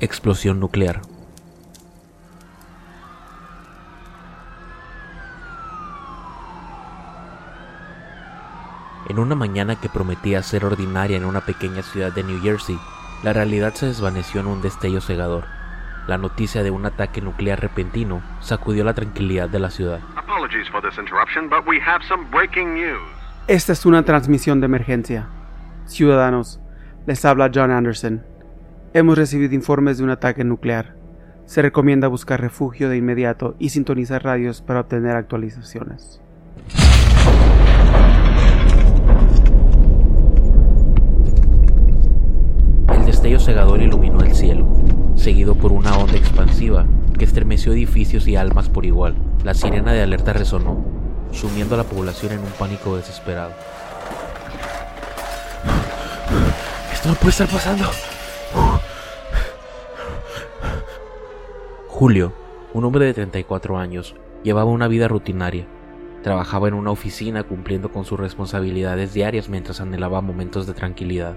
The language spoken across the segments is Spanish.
Explosión nuclear. En una mañana que prometía ser ordinaria en una pequeña ciudad de New Jersey, la realidad se desvaneció en un destello cegador. La noticia de un ataque nuclear repentino sacudió la tranquilidad de la ciudad. Esta es una transmisión de emergencia. Ciudadanos, les habla John Anderson. Hemos recibido informes de un ataque nuclear. Se recomienda buscar refugio de inmediato y sintonizar radios para obtener actualizaciones. El destello cegador iluminó el cielo, seguido por una onda expansiva que estremeció edificios y almas por igual. La sirena de alerta resonó, sumiendo a la población en un pánico desesperado. Esto no puede estar pasando. Julio, un hombre de 34 años, llevaba una vida rutinaria. Trabajaba en una oficina cumpliendo con sus responsabilidades diarias mientras anhelaba momentos de tranquilidad.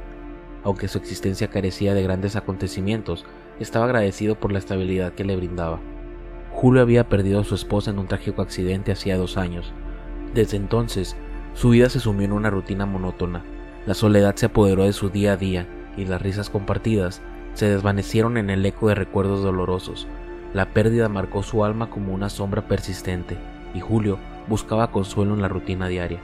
Aunque su existencia carecía de grandes acontecimientos, estaba agradecido por la estabilidad que le brindaba. Julio había perdido a su esposa en un trágico accidente hacía dos años. Desde entonces, su vida se sumió en una rutina monótona. La soledad se apoderó de su día a día y las risas compartidas se desvanecieron en el eco de recuerdos dolorosos, la pérdida marcó su alma como una sombra persistente, y Julio buscaba consuelo en la rutina diaria.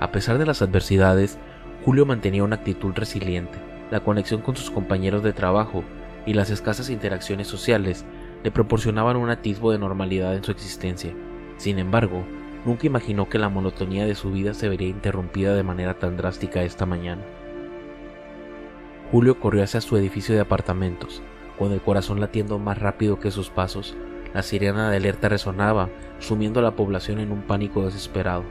A pesar de las adversidades, Julio mantenía una actitud resiliente. La conexión con sus compañeros de trabajo y las escasas interacciones sociales le proporcionaban un atisbo de normalidad en su existencia. Sin embargo, nunca imaginó que la monotonía de su vida se vería interrumpida de manera tan drástica esta mañana. Julio corrió hacia su edificio de apartamentos, con el corazón latiendo más rápido que sus pasos, la sirena de alerta resonaba, sumiendo a la población en un pánico desesperado.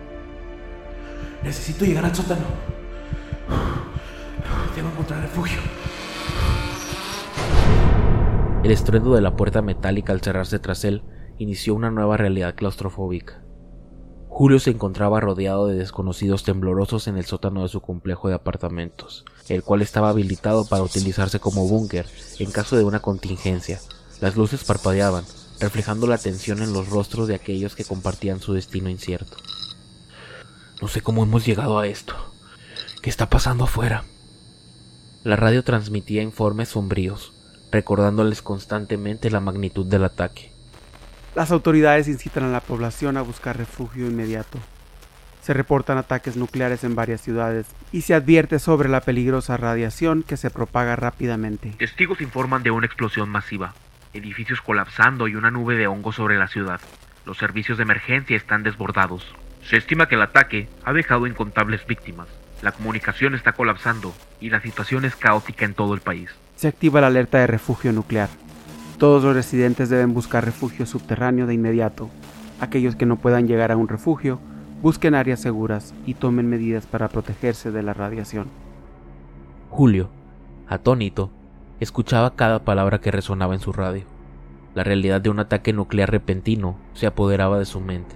Necesito llegar al sótano. Debo encontrar refugio. El estruendo de la puerta metálica al cerrarse tras él inició una nueva realidad claustrofóbica. Julio se encontraba rodeado de desconocidos temblorosos en el sótano de su complejo de apartamentos, el cual estaba habilitado para utilizarse como búnker en caso de una contingencia. Las luces parpadeaban, reflejando la tensión en los rostros de aquellos que compartían su destino incierto. No sé cómo hemos llegado a esto. ¿Qué está pasando afuera? La radio transmitía informes sombríos, recordándoles constantemente la magnitud del ataque. Las autoridades incitan a la población a buscar refugio inmediato. Se reportan ataques nucleares en varias ciudades y se advierte sobre la peligrosa radiación que se propaga rápidamente. Testigos informan de una explosión masiva, edificios colapsando y una nube de hongo sobre la ciudad. Los servicios de emergencia están desbordados. Se estima que el ataque ha dejado incontables víctimas. La comunicación está colapsando y la situación es caótica en todo el país. Se activa la alerta de refugio nuclear. Todos los residentes deben buscar refugio subterráneo de inmediato. Aquellos que no puedan llegar a un refugio, busquen áreas seguras y tomen medidas para protegerse de la radiación. Julio, atónito, escuchaba cada palabra que resonaba en su radio. La realidad de un ataque nuclear repentino se apoderaba de su mente,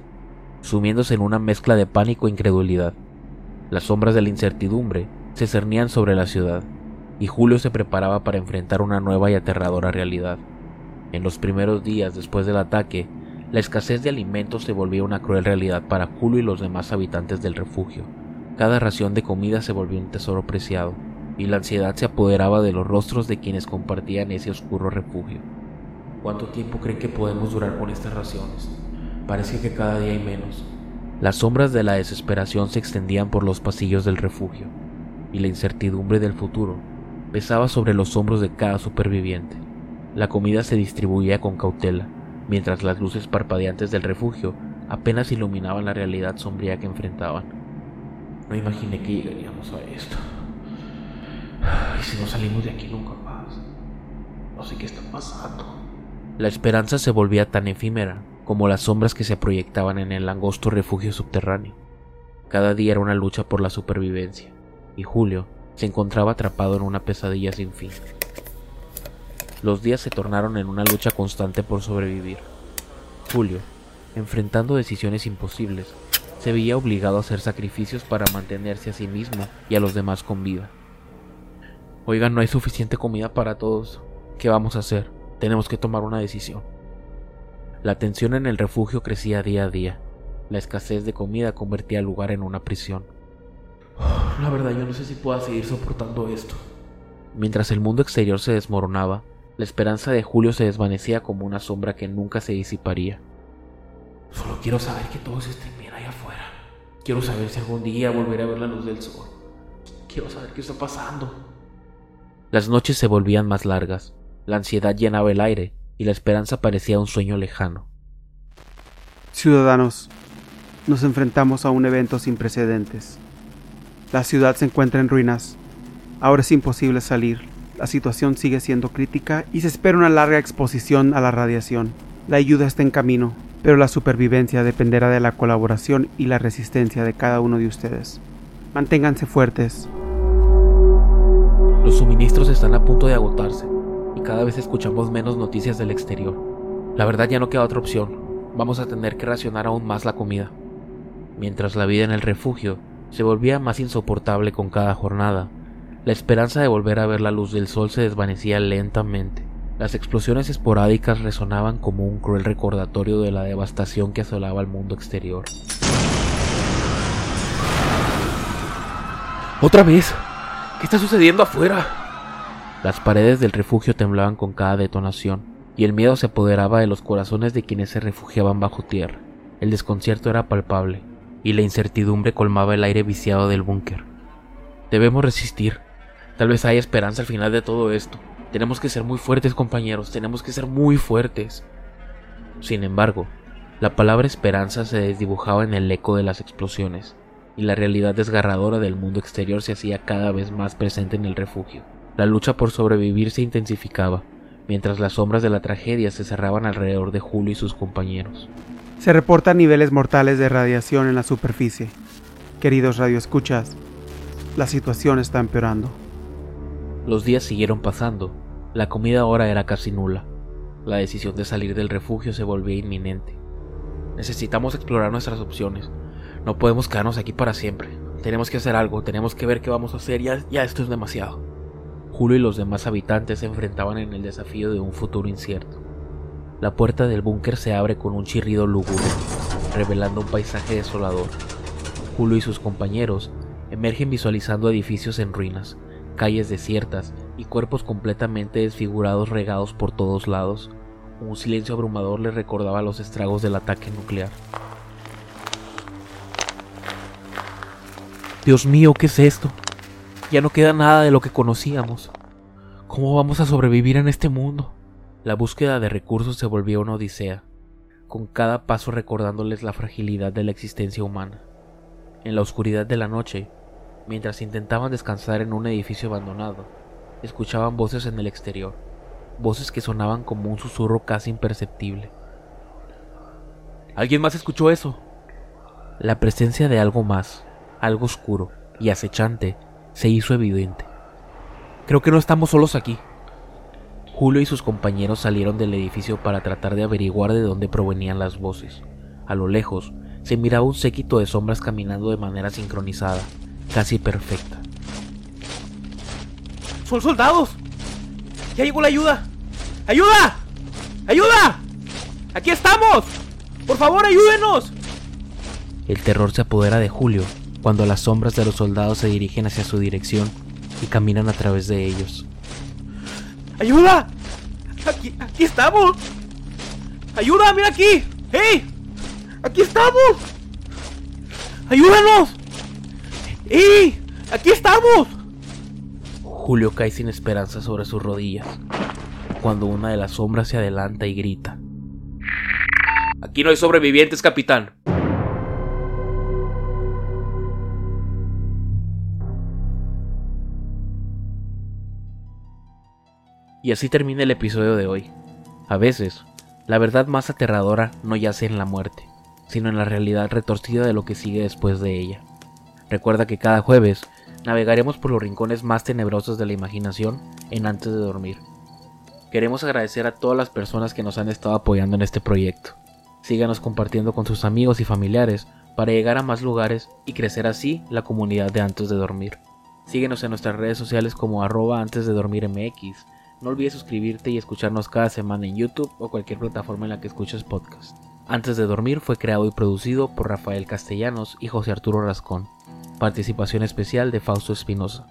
sumiéndose en una mezcla de pánico e incredulidad. Las sombras de la incertidumbre se cernían sobre la ciudad, y Julio se preparaba para enfrentar una nueva y aterradora realidad. En los primeros días después del ataque, la escasez de alimentos se volvió una cruel realidad para Julio y los demás habitantes del refugio. Cada ración de comida se volvió un tesoro preciado. y la ansiedad se apoderaba de los rostros de quienes compartían ese oscuro refugio. ¿Cuánto tiempo creen que podemos durar con estas raciones? Parece que cada día hay menos. Las sombras de la desesperación se extendían por los pasillos del refugio, y la incertidumbre del futuro pesaba sobre los hombros de cada superviviente. La comida se distribuía con cautela, mientras las luces parpadeantes del refugio apenas iluminaban la realidad sombría que enfrentaban. No imaginé que llegaríamos a esto. Y si no salimos de aquí nunca más. No sé qué está pasando. La esperanza se volvía tan efímera como las sombras que se proyectaban en el angosto refugio subterráneo. Cada día era una lucha por la supervivencia, y Julio se encontraba atrapado en una pesadilla sin fin. Los días se tornaron en una lucha constante por sobrevivir. Julio, enfrentando decisiones imposibles, se veía obligado a hacer sacrificios para mantenerse a sí mismo y a los demás con vida. Oigan, no hay suficiente comida para todos. ¿Qué vamos a hacer? Tenemos que tomar una decisión. La tensión en el refugio crecía día a día. La escasez de comida convertía el lugar en una prisión. La verdad, yo no sé si pueda seguir soportando esto. Mientras el mundo exterior se desmoronaba, la esperanza de Julio se desvanecía como una sombra que nunca se disiparía. Solo quiero saber que todos estén bien allá afuera. Quiero saber si algún día volveré a ver la luz del sol. Quiero saber qué está pasando. Las noches se volvían más largas, la ansiedad llenaba el aire y la esperanza parecía un sueño lejano. Ciudadanos, nos enfrentamos a un evento sin precedentes. La ciudad se encuentra en ruinas. Ahora es imposible salir. La situación sigue siendo crítica y se espera una larga exposición a la radiación. La ayuda está en camino, pero la supervivencia dependerá de la colaboración y la resistencia de cada uno de ustedes. Manténganse fuertes. Los suministros están a punto de agotarse y cada vez escuchamos menos noticias del exterior. La verdad ya no queda otra opción. Vamos a tener que racionar aún más la comida. Mientras la vida en el refugio se volvía más insoportable con cada jornada, la esperanza de volver a ver la luz del sol se desvanecía lentamente. Las explosiones esporádicas resonaban como un cruel recordatorio de la devastación que asolaba el mundo exterior. ¡Otra vez! ¿Qué está sucediendo afuera? Las paredes del refugio temblaban con cada detonación, y el miedo se apoderaba de los corazones de quienes se refugiaban bajo tierra. El desconcierto era palpable, y la incertidumbre colmaba el aire viciado del búnker. Debemos resistir. Tal vez haya esperanza al final de todo esto. Tenemos que ser muy fuertes, compañeros. Tenemos que ser muy fuertes. Sin embargo, la palabra esperanza se desdibujaba en el eco de las explosiones, y la realidad desgarradora del mundo exterior se hacía cada vez más presente en el refugio. La lucha por sobrevivir se intensificaba, mientras las sombras de la tragedia se cerraban alrededor de Julio y sus compañeros. Se reportan niveles mortales de radiación en la superficie. Queridos radioescuchas, la situación está empeorando. Los días siguieron pasando. La comida ahora era casi nula. La decisión de salir del refugio se volvía inminente. Necesitamos explorar nuestras opciones. No podemos quedarnos aquí para siempre. Tenemos que hacer algo, tenemos que ver qué vamos a hacer, ya, ya esto es demasiado. Julio y los demás habitantes se enfrentaban en el desafío de un futuro incierto. La puerta del búnker se abre con un chirrido lúgubre, revelando un paisaje desolador. Julio y sus compañeros emergen visualizando edificios en ruinas, calles desiertas y cuerpos completamente desfigurados regados por todos lados. Un silencio abrumador les recordaba los estragos del ataque nuclear. Dios mío, ¿qué es esto? Ya no queda nada de lo que conocíamos. ¿Cómo vamos a sobrevivir en este mundo? La búsqueda de recursos se volvió una odisea, con cada paso recordándoles la fragilidad de la existencia humana. En la oscuridad de la noche, mientras intentaban descansar en un edificio abandonado, escuchaban voces en el exterior, voces que sonaban como un susurro casi imperceptible. ¿Alguien más escuchó eso? La presencia de algo más, algo oscuro y acechante, se hizo evidente. Creo que no estamos solos aquí. Julio y sus compañeros salieron del edificio para tratar de averiguar de dónde provenían las voces. A lo lejos, se miraba un séquito de sombras caminando de manera sincronizada, casi perfecta. ¡Son soldados! ¡Ya llegó la ayuda! ¡Ayuda! ¡Ayuda! ¡Aquí estamos! ¡Por favor, ayúdenos! El terror se apodera de Julio cuando las sombras de los soldados se dirigen hacia su dirección y caminan a través de ellos. ¡Ayuda! ¡Aquí, aquí estamos! ¡Ayuda! ¡Mira aquí! ¡Hey! ¡Aquí estamos! ¡Ayúdanos! ¡Hey! ¡Aquí estamos! Julio cae sin esperanza sobre sus rodillas, cuando una de las sombras se adelanta y grita. Aquí no hay sobrevivientes, capitán. Y así termina el episodio de hoy. A veces, la verdad más aterradora no yace en la muerte, sino en la realidad retorcida de lo que sigue después de ella. Recuerda que cada jueves navegaremos por los rincones más tenebrosos de la imaginación en antes de dormir. Queremos agradecer a todas las personas que nos han estado apoyando en este proyecto. Síganos compartiendo con sus amigos y familiares para llegar a más lugares y crecer así la comunidad de antes de dormir. Síguenos en nuestras redes sociales como arroba antes de dormir MX no olvides suscribirte y escucharnos cada semana en YouTube o cualquier plataforma en la que escuches podcast. Antes de dormir fue creado y producido por Rafael Castellanos y José Arturo Rascón. Participación especial de Fausto Espinosa.